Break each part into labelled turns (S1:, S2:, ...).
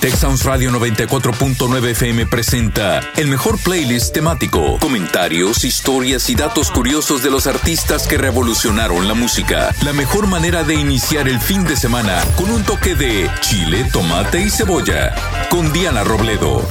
S1: Texas Radio 94.9 FM presenta el mejor playlist temático, comentarios, historias y datos curiosos de los artistas que revolucionaron la música. La mejor manera de iniciar el fin de semana con un toque de chile, tomate y cebolla. Con Diana Robledo.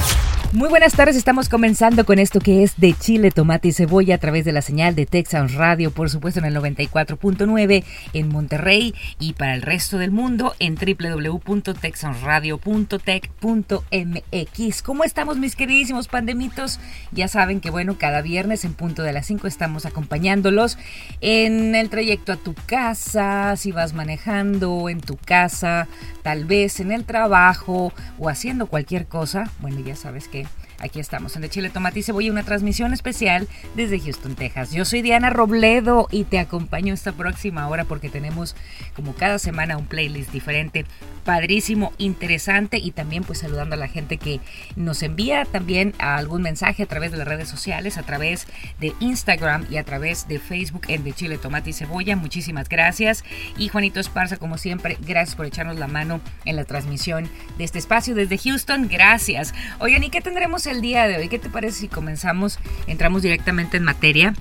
S2: Muy buenas tardes, estamos comenzando con esto que es de chile, tomate y cebolla a través de la señal de Texas Radio, por supuesto en el 94.9 en Monterrey y para el resto del mundo en www.texasradio.tech.mx. ¿Cómo estamos mis queridísimos pandemitos? Ya saben que bueno, cada viernes en punto de las 5 estamos acompañándolos en el trayecto a tu casa, si vas manejando en tu casa, tal vez en el trabajo o haciendo cualquier cosa. Bueno, ya sabes que Aquí estamos en De Chile, Tomate y Cebolla, una transmisión especial desde Houston, Texas. Yo soy Diana Robledo y te acompaño esta próxima hora porque tenemos como cada semana un playlist diferente padrísimo, interesante y también pues saludando a la gente que nos envía también algún mensaje a través de las redes sociales, a través de Instagram y a través de Facebook en De Chile, Tomate y Cebolla. Muchísimas gracias. Y Juanito Esparza, como siempre, gracias por echarnos la mano en la transmisión de este espacio desde Houston. Gracias. Oigan, ¿y qué tendremos el día de hoy? ¿Qué te parece si comenzamos, entramos directamente en materia?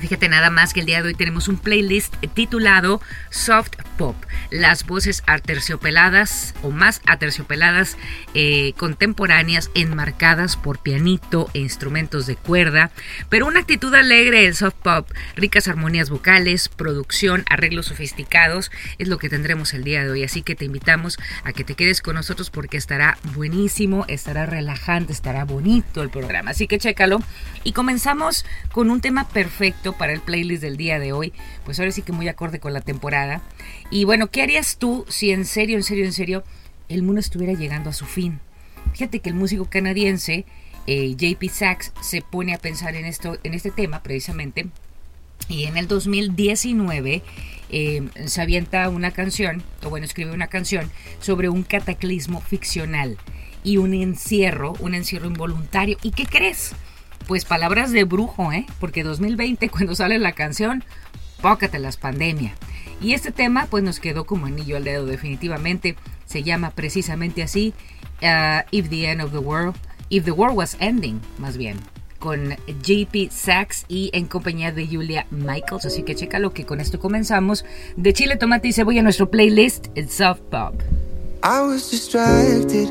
S2: Fíjate nada más que el día de hoy tenemos un playlist titulado Soft Pop, las voces aterciopeladas o más aterciopeladas eh, contemporáneas enmarcadas por pianito e instrumentos de cuerda, pero una actitud alegre el soft pop, ricas armonías vocales, producción, arreglos sofisticados, es lo que tendremos el día de hoy, así que te invitamos a que te quedes con nosotros porque estará buenísimo, estará relajante, estará bonito el programa, así que chécalo y comenzamos con un tema perfecto para el playlist del día de hoy. Pues ahora sí que muy acorde con la temporada. Y bueno, ¿qué harías tú si en serio, en serio, en serio, el mundo estuviera llegando a su fin? Fíjate que el músico canadiense eh, JP Sachs se pone a pensar en, esto, en este tema precisamente. Y en el 2019 eh, se avienta una canción, o bueno, escribe una canción sobre un cataclismo ficcional y un encierro, un encierro involuntario. ¿Y qué crees? Pues palabras de brujo, ¿eh? Porque 2020 cuando sale la canción, las pandemia. Y este tema pues nos quedó como anillo al dedo definitivamente. Se llama precisamente así, uh, If the End of the World, If the World Was Ending, más bien con JP Sachs y en compañía de Julia Michaels. Así que lo que con esto comenzamos. De Chile, Tomate y Cebolla, nuestro playlist, el Soft Pop.
S3: I was distracted.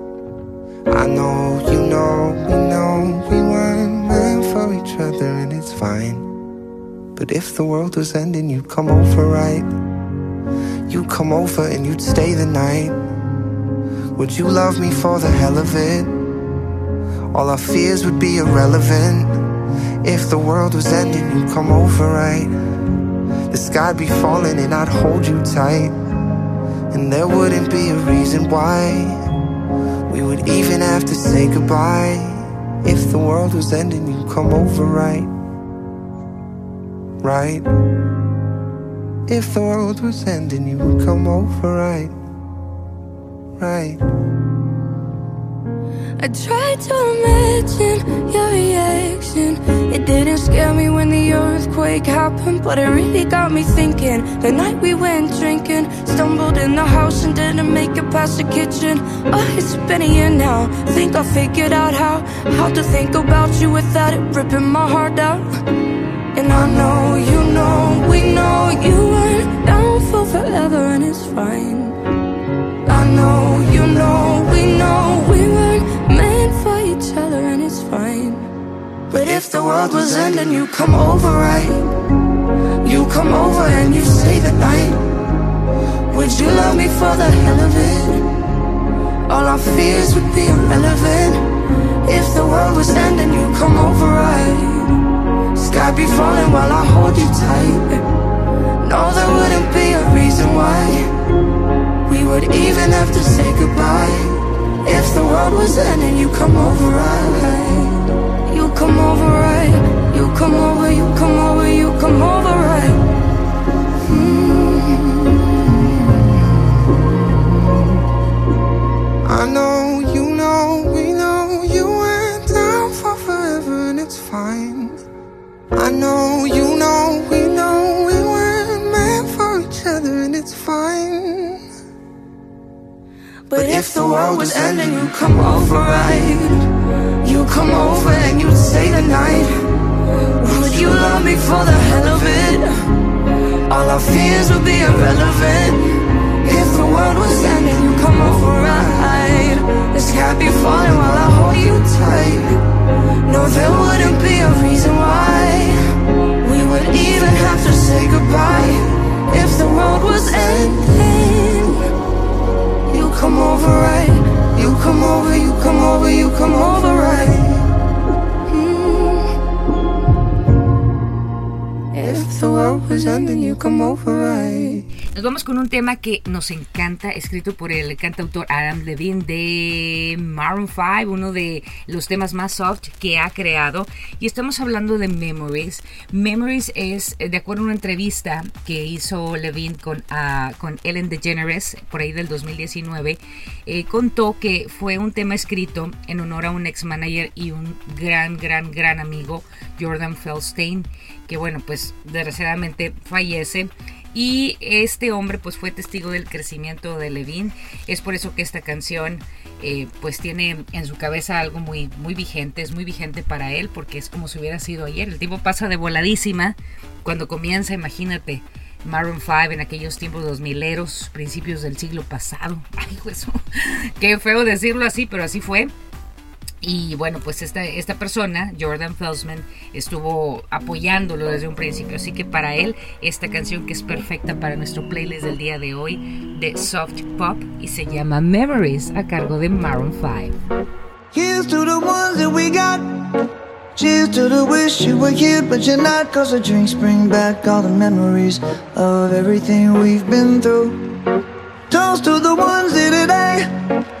S3: I know you know we know we weren't meant for each other, and it's fine. But if the world was ending, you'd come over, right? You'd come over and you'd stay the night. Would you love me for the hell of it? All our fears would be irrelevant. If the world was ending, you'd come over, right? The sky'd be falling and I'd hold you tight. And there wouldn't be a reason why we would even have to say goodbye. If the world was ending, you'd come over, right? right? If the world was ending, you would come over, right? Right.
S4: I tried to imagine your reaction. It didn't scare me when the earthquake happened, but it really got me thinking. The night we went drinking, stumbled in the house and didn't make it past the kitchen. Oh, it's been a year now. Think I figured out how how to think about you without it ripping my heart out. And I know, you know, we know you weren't down for forever and it's fine. I know, you know, we know we weren't meant each other and it's fine. But if the world was ending, you come over, right? You come over and you stay the night. Would you love me for the hell of it? All our fears would be irrelevant. If the world was ending, you come over, right? Sky be falling while I hold you tight No, there wouldn't be a reason why We would even have to say goodbye if the world was ending, you come over right? You come over right? You come over, you
S5: come over, you come over right?
S2: Nos encanta, escrito por el cantautor Adam Levine de Maroon 5, uno de los temas más soft que ha creado. Y estamos hablando de Memories. Memories es, de acuerdo a una entrevista que hizo Levine con, uh, con Ellen DeGeneres, por ahí del 2019, eh, contó que fue un tema escrito en honor a un ex manager y un gran, gran, gran amigo, Jordan Feldstein, que bueno, pues desgraciadamente fallece. Y este hombre pues fue testigo del crecimiento de Levine. Es por eso que esta canción eh, pues tiene en su cabeza algo muy, muy vigente, es muy vigente para él porque es como si hubiera sido ayer. El tiempo pasa de voladísima cuando comienza, imagínate. Maroon 5 en aquellos tiempos 2000 principios del siglo pasado. Ay, pues, qué feo decirlo así, pero así fue. Y bueno, pues esta, persona, Jordan Felsman, estuvo apoyándolo desde un principio. Así que para él, esta canción que es perfecta para nuestro playlist del día de hoy, de Soft Pop, y se llama Memories, a cargo de Maroon 5.
S5: Here's to the ones that we got. Cheers to the wish you were here, but you're not. Cause the drinks bring back all the memories of everything we've been through. Toast to the ones here today.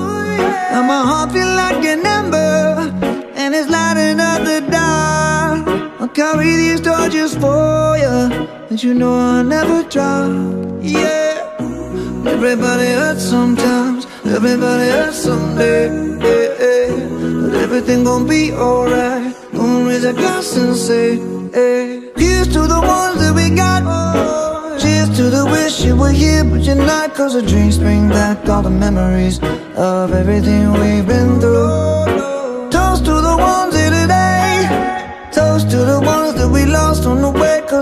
S5: And you know I'll never drop. Yeah, everybody hurts sometimes, everybody hurts someday. Yeah, yeah. But everything gon' be alright. Gonna raise a glass and say, hey, here's to the ones that we got. Oh. Cheers to the wish you were here, but you're not. Cause the drinks bring back all the memories of everything we've been through.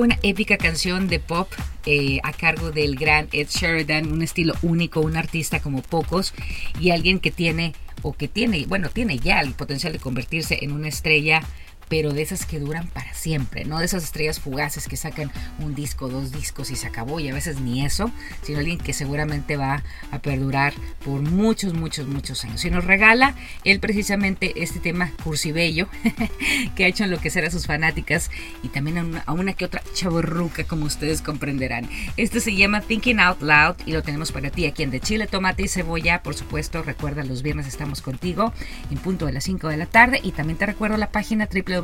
S2: Una épica canción de pop eh, a cargo del gran Ed Sheridan, un estilo único, un artista como pocos y alguien que tiene o que tiene, bueno, tiene ya el potencial de convertirse en una estrella pero de esas que duran para siempre, no de esas estrellas fugaces que sacan un disco, dos discos y se acabó, y a veces ni eso, sino alguien que seguramente va a perdurar por muchos, muchos, muchos años. Y nos regala él precisamente este tema cursibello que ha hecho enloquecer a sus fanáticas y también a una, a una que otra chaborruca, como ustedes comprenderán. Este se llama Thinking Out Loud y lo tenemos para ti aquí en De Chile, Tomate y Cebolla. Por supuesto, recuerda, los viernes estamos contigo en punto de las 5 de la tarde y también te recuerdo la página triple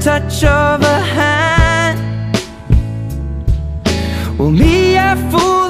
S6: touch of a hand. Well, me, I fall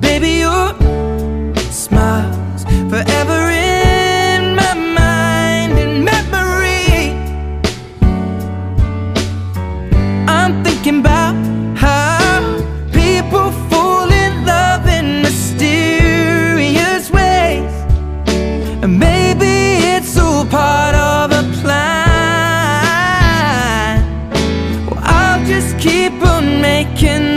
S6: Baby, your smiles forever in my mind and memory. I'm thinking about how people fall in love in mysterious ways. And maybe it's all part of a plan. Well, I'll just keep on making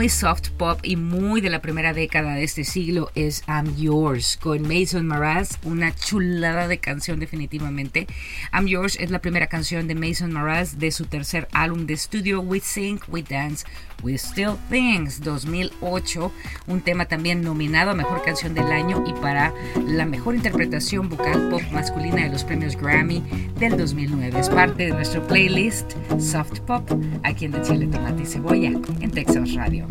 S2: muy soft pop y muy de la primera década de este siglo es I'm Yours con Mason Mraz, una chulada de canción definitivamente. I'm Yours es la primera canción de Mason Mraz de su tercer álbum de estudio We Sing, We Dance, We Still Things 2008, un tema también nominado a Mejor Canción del Año y para la mejor interpretación vocal pop masculina de los premios Grammy del 2009. Es parte de nuestro playlist Soft Pop aquí en De Chile, Tomate y Cebolla en Texas Radio.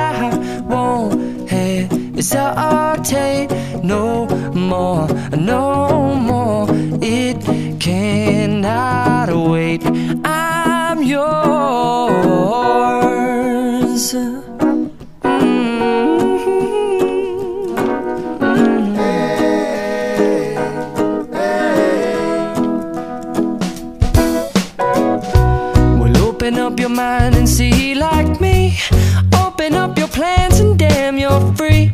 S7: hesitate no more, no more. It cannot wait. I'm yours. Mm-hmm. up your mind and see like me. Open up your plans and damn, you're free.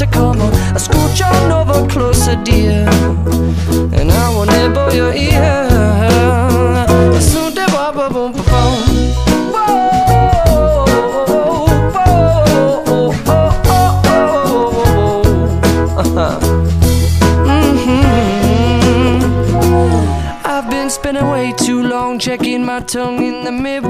S7: To come on? I scooch on over closer, dear, and I will nibble your ear. Soon the ba ba boom ba boom. Whoa, whoa, oh, oh, oh, Mhm. I've been spending way too long checking my tongue in the mirror and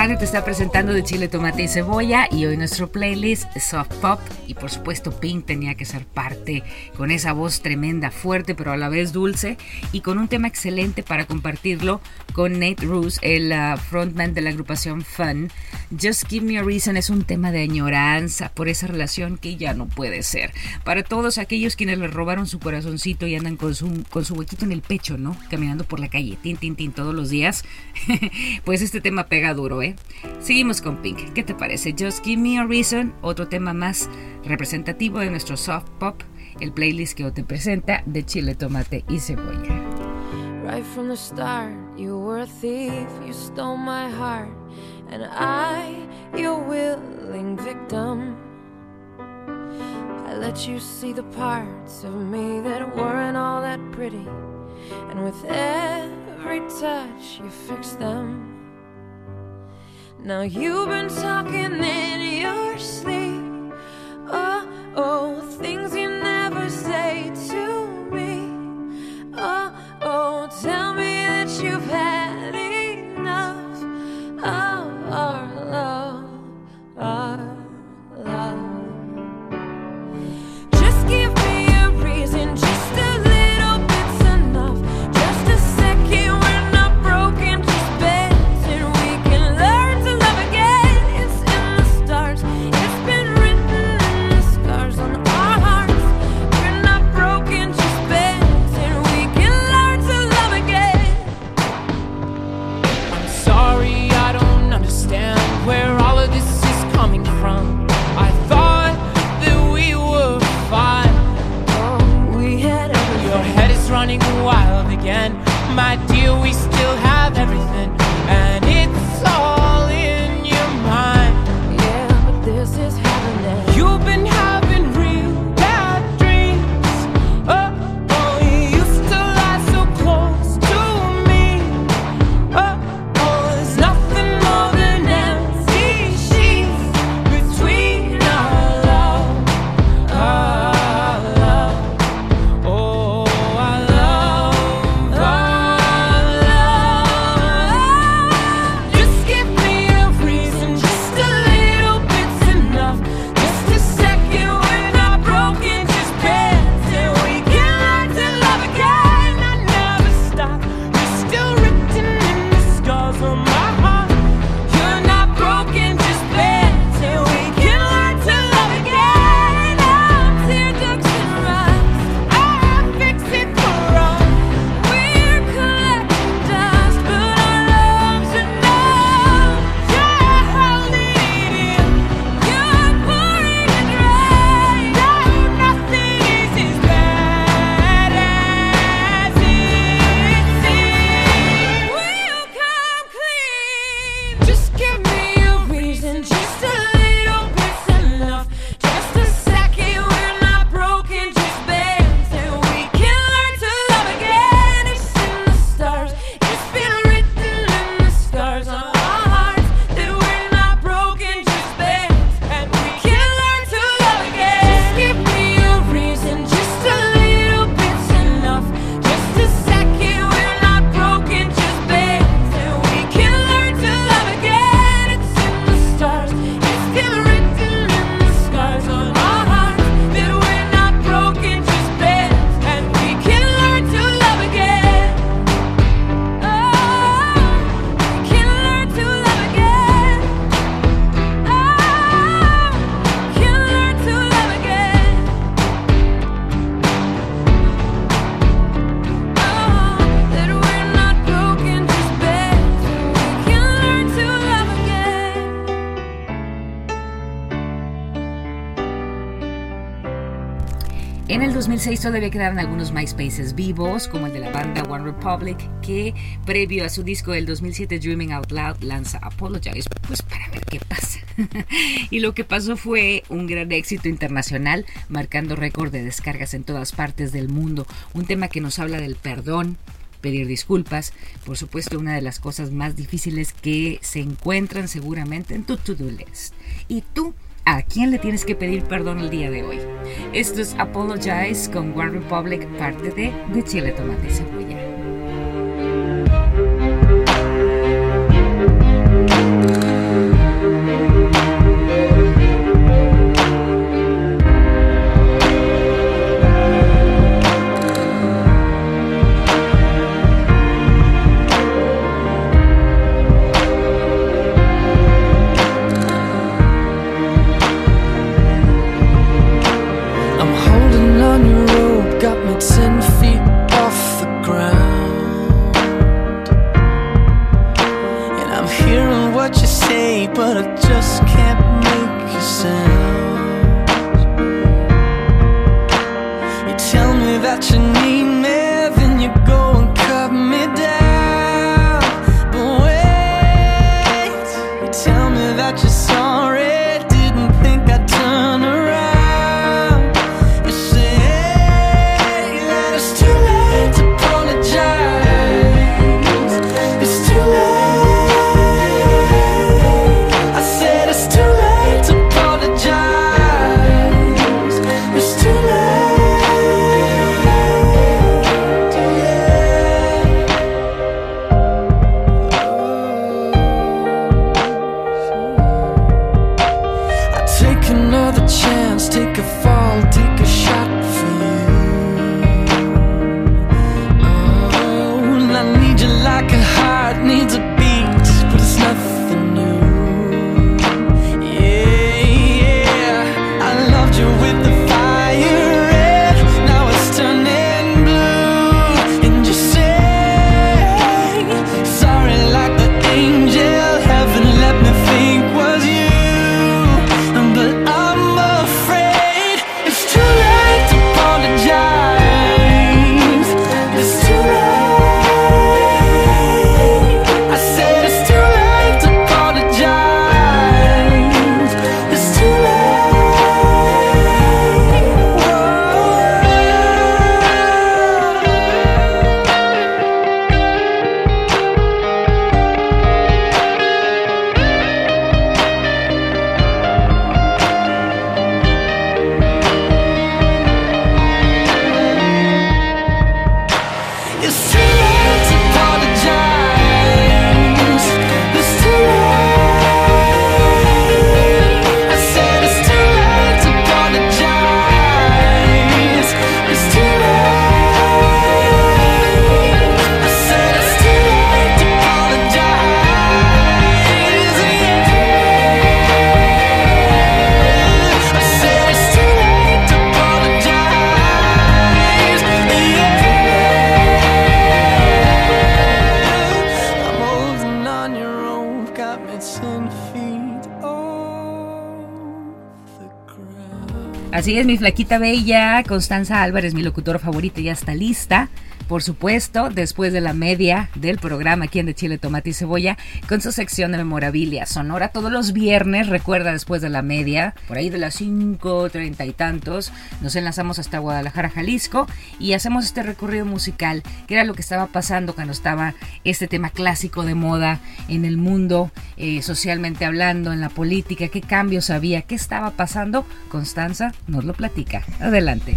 S2: Radio te está presentando de chile, tomate y cebolla y hoy nuestro playlist Soft Pop y por supuesto Pink tenía que ser parte con esa voz tremenda, fuerte pero a la vez dulce y con un tema excelente para compartirlo con Nate Roos, el uh, frontman de la agrupación Fun. Just Give Me a Reason es un tema de añoranza por esa relación que ya no puede ser. Para todos aquellos quienes le robaron su corazoncito y andan con su, con su huequito en el pecho, ¿no? Caminando por la calle, tin, tin, tin, todos los días. pues este tema pega duro, ¿eh? Seguimos con Pink. ¿Qué te parece? Just Give Me a Reason, otro tema más representativo de nuestro soft pop, el playlist que hoy te presenta de chile, tomate y cebolla.
S8: Right from the start, you were a thief, you stole my heart, and I, your willing victim. I let
S9: you see the parts of me that weren't all that pretty, and with every touch, you fixed them. Now you've been talking in your sleep.
S2: En el 2006 todavía quedaron algunos MySpaces vivos, como el de la banda One Republic, que previo a su disco del 2007 Dreaming Out Loud lanza Apologize, pues para ver qué pasa. y lo que pasó fue un gran éxito internacional, marcando récord de descargas en todas partes del mundo, un tema que nos habla del perdón, pedir disculpas. Por supuesto, una de las cosas más difíciles que se encuentran seguramente en tu to-do list. ¿Y tú? ¿A quién le tienes que pedir perdón el día de hoy? Esto es Apologize con One Republic, parte de De Chile Tomate Cebolla. Así es, mi flaquita bella, Constanza Álvarez, mi locutora favorita, ya está lista. Por supuesto, después de la media del programa aquí en De Chile, Tomate y Cebolla, con su sección de memorabilia sonora todos los viernes, recuerda, después de la media, por ahí de las 5, treinta y tantos, nos enlazamos hasta Guadalajara, Jalisco, y hacemos este recorrido musical, que era lo que estaba pasando cuando estaba este tema clásico de moda en el mundo, eh, socialmente hablando, en la política, qué cambios había, qué estaba pasando. Constanza nos lo platica. Adelante.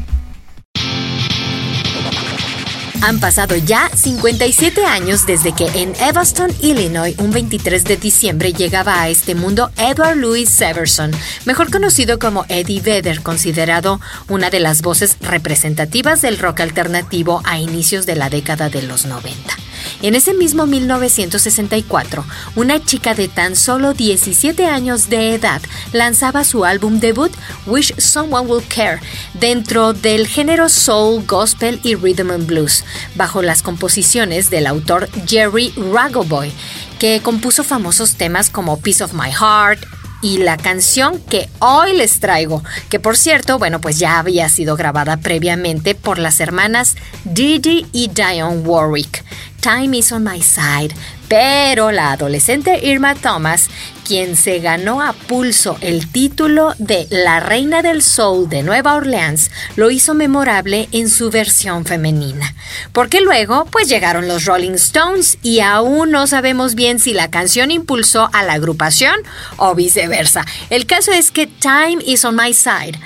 S10: Han pasado ya 57 años desde que en Evanston, Illinois, un 23 de diciembre llegaba a este mundo Edward Louis Severson, mejor conocido como Eddie Vedder, considerado una de las voces representativas del rock alternativo a inicios de la década de los 90. En ese mismo 1964, una chica de tan solo 17 años de edad lanzaba su álbum debut Wish Someone Will Care dentro del género soul, gospel y rhythm and blues, bajo las composiciones del autor Jerry Ragoboy, que compuso famosos temas como Piece of My Heart, y la canción que hoy les traigo, que por cierto, bueno, pues ya había sido grabada previamente por las hermanas Didi y Dionne Warwick. Time is on my side. Pero la adolescente Irma Thomas, quien se ganó a pulso el título de la Reina del Soul de Nueva Orleans, lo hizo memorable en su versión femenina. Porque luego, pues llegaron los Rolling Stones y aún no sabemos bien si la canción impulsó a la agrupación o viceversa. El caso es que Time is on my side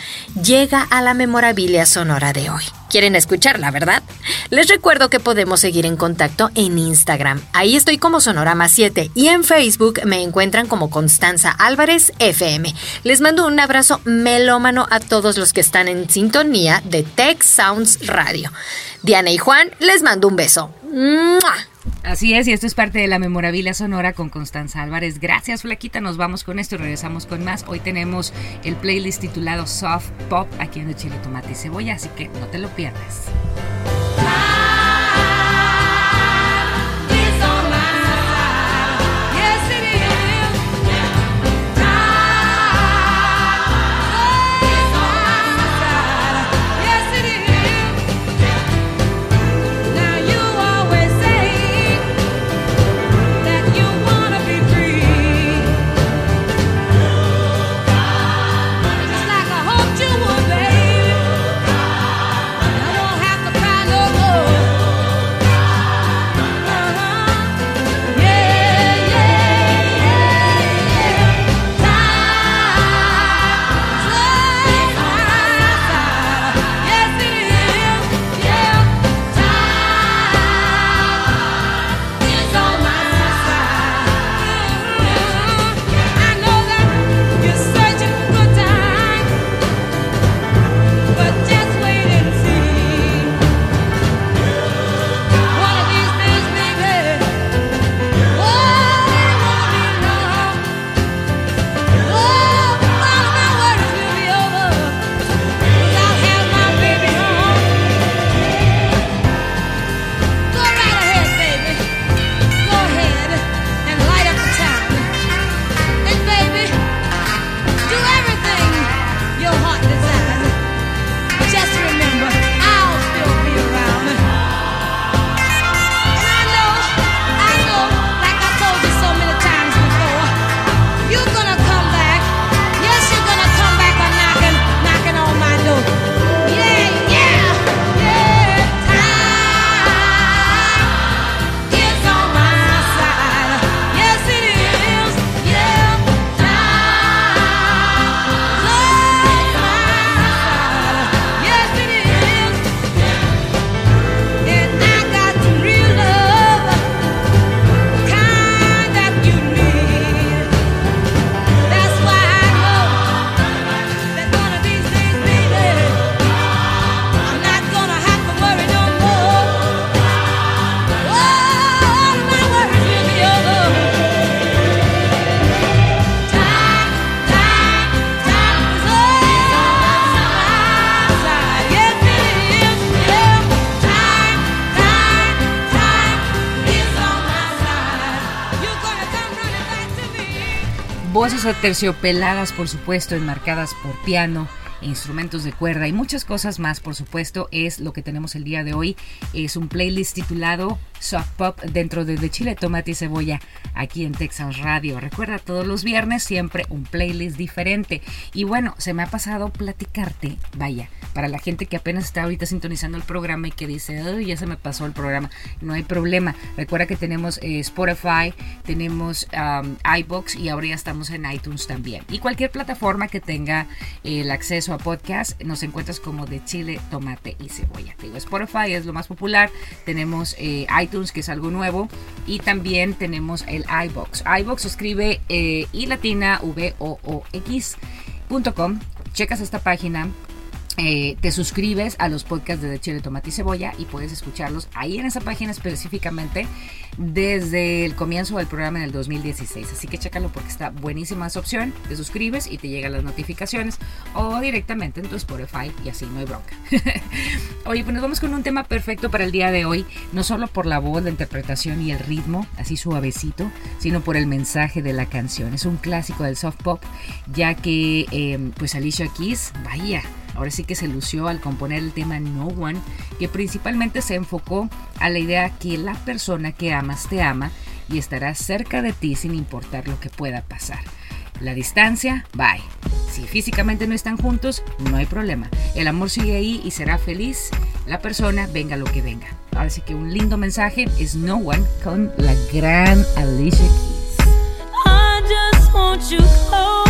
S10: llega a la memorabilia sonora de hoy. Quieren escucharla, ¿verdad? Les recuerdo que podemos seguir en contacto en Instagram. Ahí estoy como Sonorama 7 y en Facebook me encuentran como Constanza Álvarez FM. Les mando un abrazo melómano a todos los que están en sintonía de Tech Sounds Radio. Diana y Juan, les mando un beso.
S2: Así es, y esto es parte de la memorabilia sonora con Constanza Álvarez. Gracias, Flaquita. Nos vamos con esto y regresamos con más. Hoy tenemos el playlist titulado Soft Pop aquí en el Chile, Tomate y Cebolla, así que no te lo pierdas. Voces aterciopeladas, por supuesto, enmarcadas por piano, instrumentos de cuerda y muchas cosas más, por supuesto, es lo que tenemos el día de hoy. Es un playlist titulado Soft Pop dentro de, de Chile, Tomate y Cebolla aquí en Texas Radio. Recuerda, todos los viernes siempre un playlist diferente. Y bueno, se me ha pasado platicarte, vaya, para la gente que apenas está ahorita sintonizando el programa y que dice, ya se me pasó el programa, no hay problema. Recuerda que tenemos eh, Spotify, tenemos um, iBox y ahora ya estamos en iTunes también. Y cualquier plataforma que tenga el acceso a podcast, nos encuentras como de Chile, Tomate y Cebolla. Te digo, Spotify es lo más popular, tenemos eh, iTunes que es algo nuevo y también tenemos el iBox. iBox escribe eh, latina v o o x.com. Checas esta página, eh, te suscribes a los podcasts de, de Chile, Tomate y Cebolla y puedes escucharlos ahí en esa página específicamente desde el comienzo del programa en el 2016. Así que chécalo porque está buenísima esa opción. Te suscribes y te llegan las notificaciones o directamente en tu Spotify y así no hay bronca. Oye, pues nos vamos con un tema perfecto para el día de hoy, no solo por la voz, la interpretación y el ritmo, así suavecito, sino por el mensaje de la canción. Es un clásico del soft pop, ya que eh, pues Alicia Keys, vaya, ahora sí que se lució al componer el tema No One, que principalmente se enfocó a la idea que la persona que amas te ama y estará cerca de ti sin importar lo que pueda pasar. La distancia, bye. Si físicamente no están juntos, no hay problema. El amor sigue ahí y será feliz la persona, venga lo que venga. Así que un lindo mensaje es No One con la gran Alicia Keys.
S9: I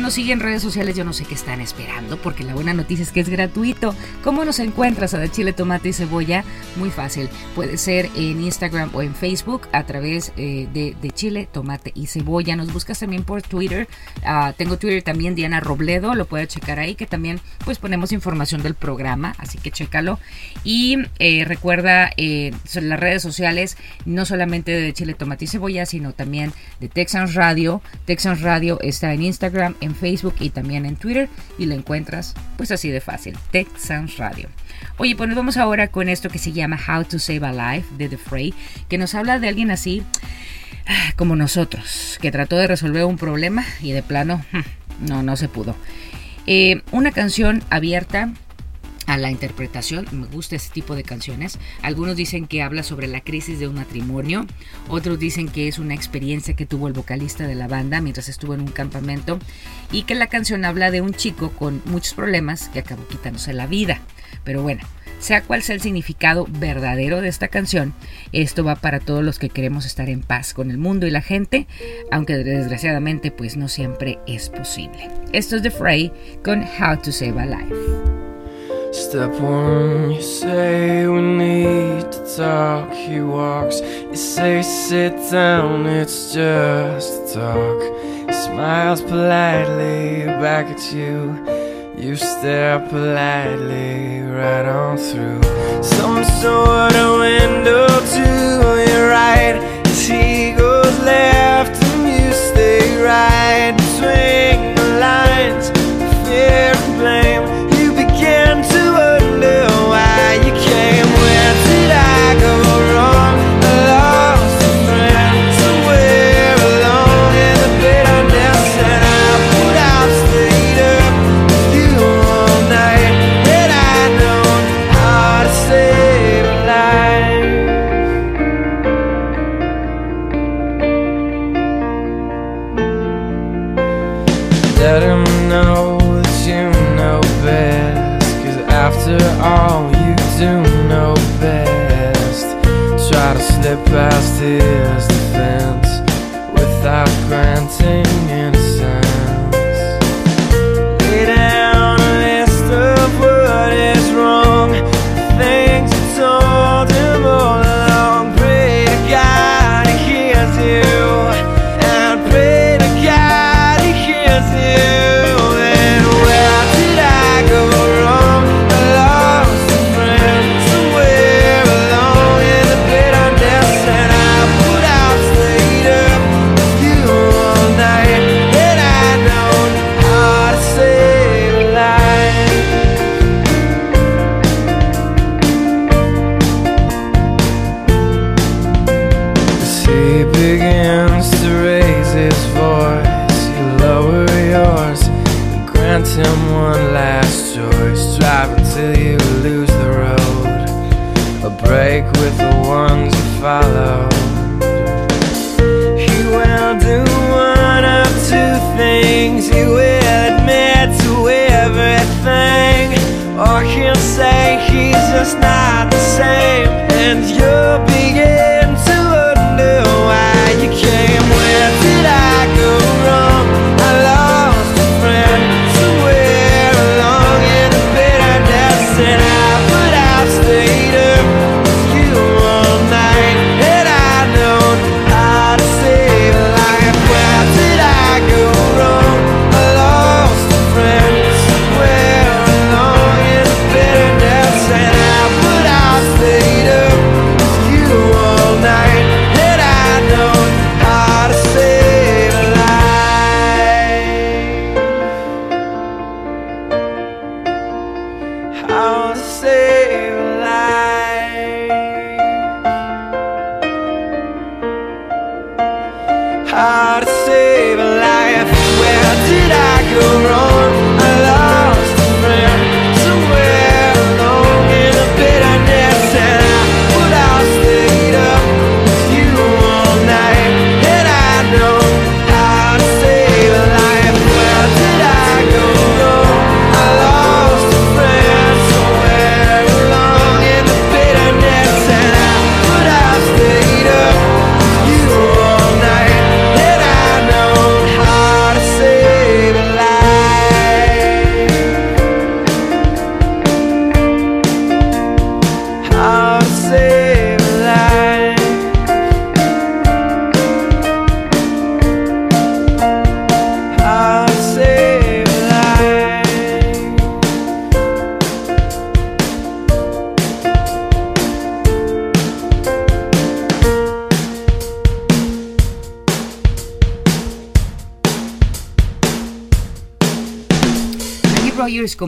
S2: nos sigue en redes sociales, yo no sé qué están esperando, porque la buena noticia es que es gratuito. ¿Cómo nos encuentras a de chile, tomate y cebolla? Muy fácil. Puede ser en Instagram o en Facebook a través eh, de, de chile, tomate y cebolla. Nos buscas también por Twitter. Ah, tengo Twitter también, Diana Robledo, lo puedes checar ahí, que también pues ponemos información del programa, así que chécalo. Y eh, recuerda, eh, las redes sociales, no solamente de chile, tomate y cebolla, sino también de Texans Radio. Texans Radio está en Instagram, en Facebook y también en Twitter y lo encuentras pues así de fácil, Texans Radio. Oye, pues nos vamos ahora con esto que se llama How to Save a Life de The Fray, que nos habla de alguien así ah, como nosotros, que trató de resolver un problema y de plano hmm, no, no se pudo. Eh, una canción abierta a la interpretación. Me gusta ese tipo de canciones. Algunos dicen que habla sobre la crisis de un matrimonio. Otros dicen que es una experiencia que tuvo el vocalista de la banda mientras estuvo en un campamento. Y que la canción habla de un chico con muchos problemas que acabó quitándose la vida. Pero bueno, sea cual sea el significado verdadero de esta canción, esto va para todos los que queremos estar en paz con el mundo y la gente, aunque desgraciadamente pues no siempre es posible. Esto es The Fray con How to Save a Life.
S6: Step one, you say we need to talk. He walks, you say sit down, it's just talk. He smiles politely back at you. You stare politely right on through some sort of window to your right. As he goes left and you stay right between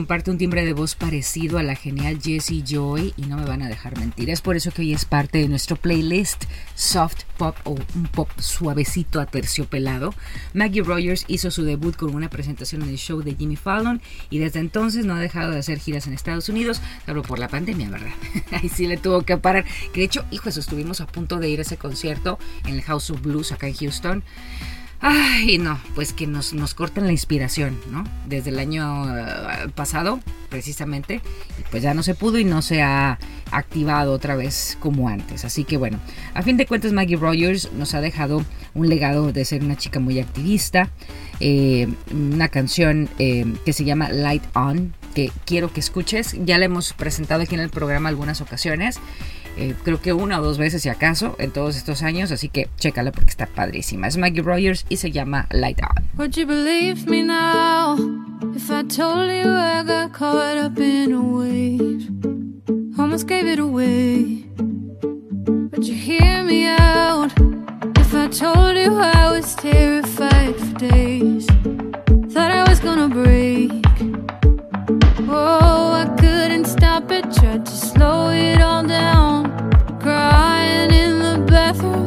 S2: comparte un timbre de voz parecido a la genial Jessie Joy y no me van a dejar mentir. Es por eso que hoy es parte de nuestro playlist soft pop o un pop suavecito a terciopelado. Maggie Rogers hizo su debut con una presentación en el show de Jimmy Fallon y desde entonces no ha dejado de hacer giras en Estados Unidos, salvo por la pandemia, ¿verdad? Ahí sí le tuvo que parar. Que de hecho, hijos, estuvimos a punto de ir a ese concierto en el House of Blues acá en Houston. Ay, no, pues que nos, nos cortan la inspiración, ¿no? Desde el año eh, pasado, precisamente, pues ya no se pudo y no se ha activado otra vez como antes. Así que bueno, a fin de cuentas Maggie Rogers nos ha dejado un legado de ser una chica muy activista, eh, una canción eh, que se llama Light On, que quiero que escuches, ya la hemos presentado aquí en el programa algunas ocasiones. Eh, creo que una o dos veces si acaso en todos estos años, así que chécala porque está padrísima. Es Maggie Rogers y se llama Light On.
S9: Would you believe me now if I told you I got caught up in a wave? Almost gave it away. Would you hear me out if I told you I was terrified for days? Thought I was gonna break. Tried to slow it all down. Crying in the bathroom,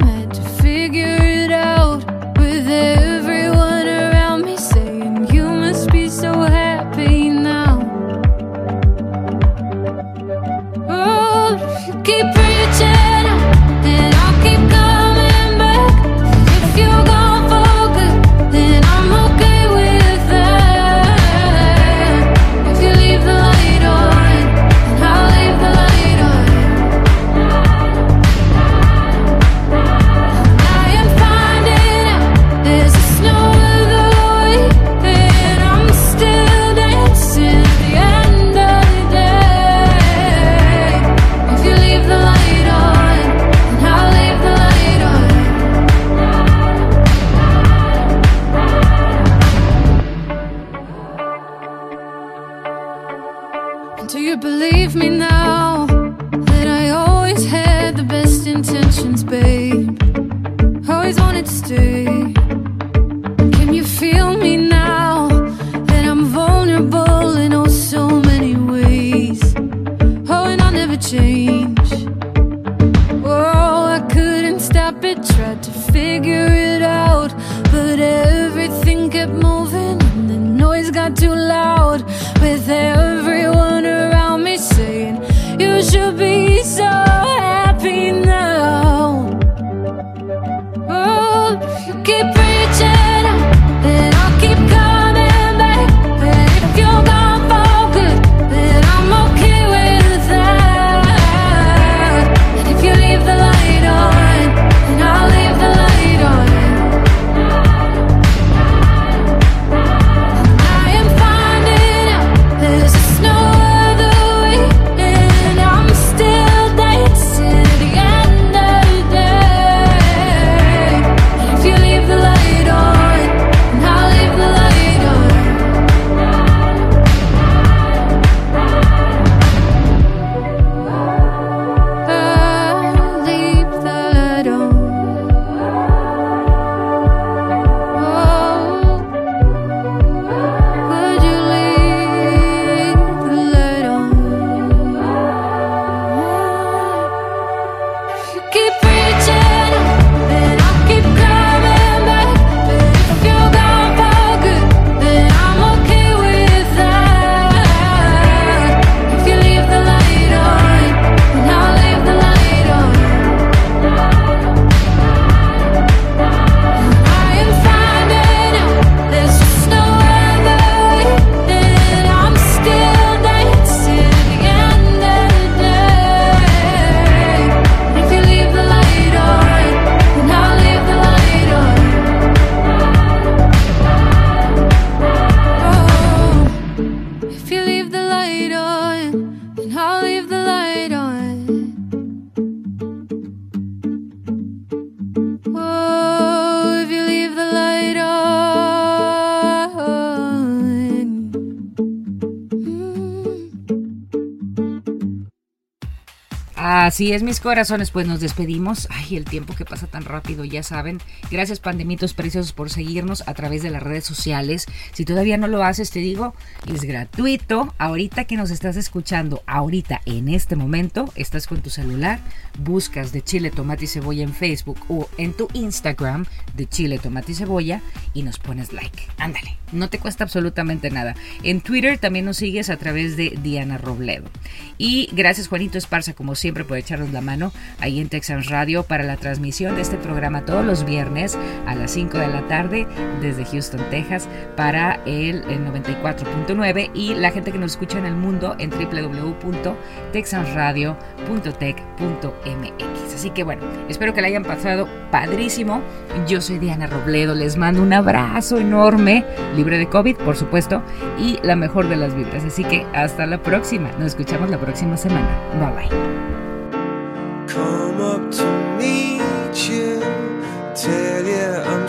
S2: Así es, mis corazones, pues nos despedimos. Ay, el tiempo que pasa tan rápido, ya saben. Gracias, pandemitos preciosos, por seguirnos a través de las redes sociales. Si todavía no lo haces, te digo, es gratuito. Ahorita que nos estás escuchando, ahorita, en este momento, estás con tu celular, buscas de Chile, Tomate y Cebolla en Facebook o en tu Instagram de Chile, Tomate y Cebolla y nos pones like. Ándale, no te cuesta absolutamente nada. En Twitter también nos sigues a través de Diana Robledo. Y gracias, Juanito Esparza, como siempre, por echarnos la mano ahí en Texas Radio para la transmisión de este programa todos los viernes a las 5 de la tarde desde Houston, Texas, para el, el 94.9 y la gente que nos escucha en el mundo en www.texasradio.tech.mx. Así que bueno, espero que la hayan pasado padrísimo. Yo soy Diana Robledo, les mando un abrazo enorme, libre de COVID, por supuesto, y la mejor de las vibras. Así que hasta la próxima. Nos escuchamos la próxima semana. Bye bye.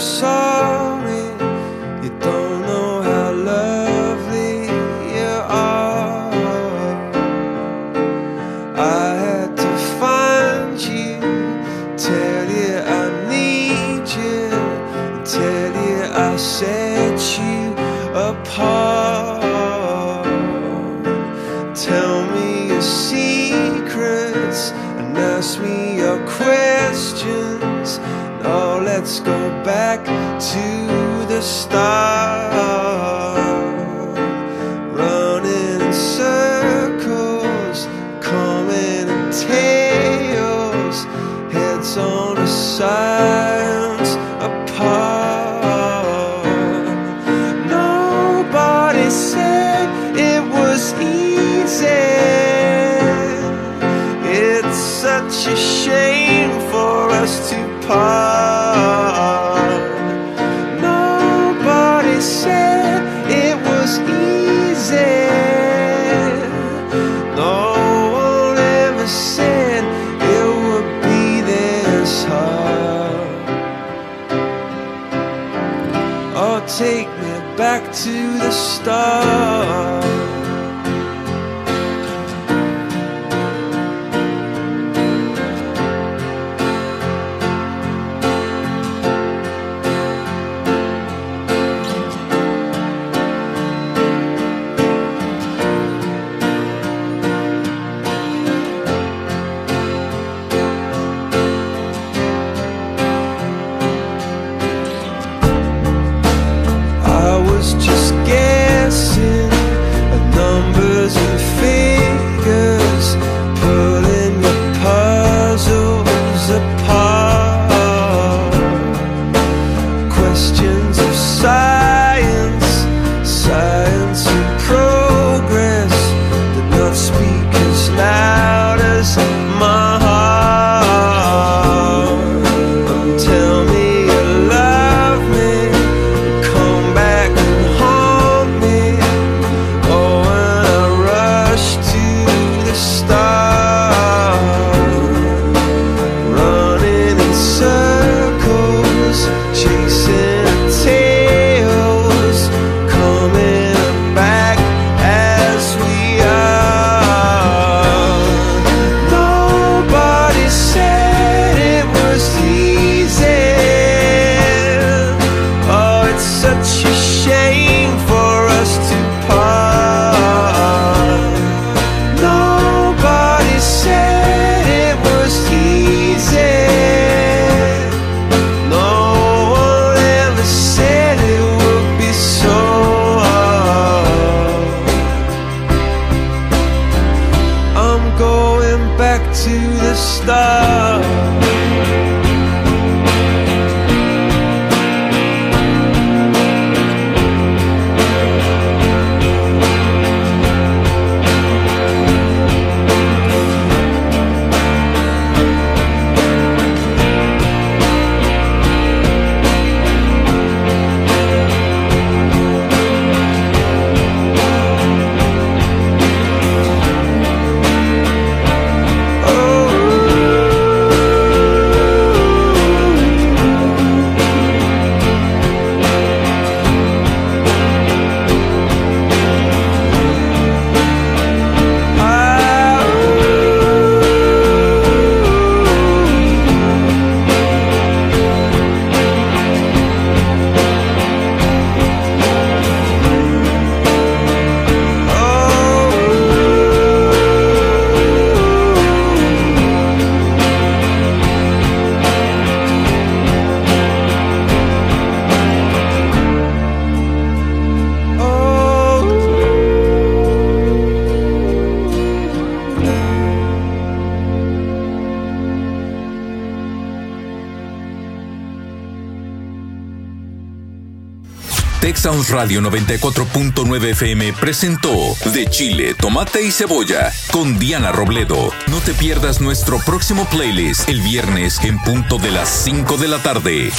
S6: You
S1: Radio 94.9 FM presentó De Chile, Tomate y Cebolla con Diana Robledo. No te pierdas nuestro próximo playlist el viernes en punto de las 5 de la tarde.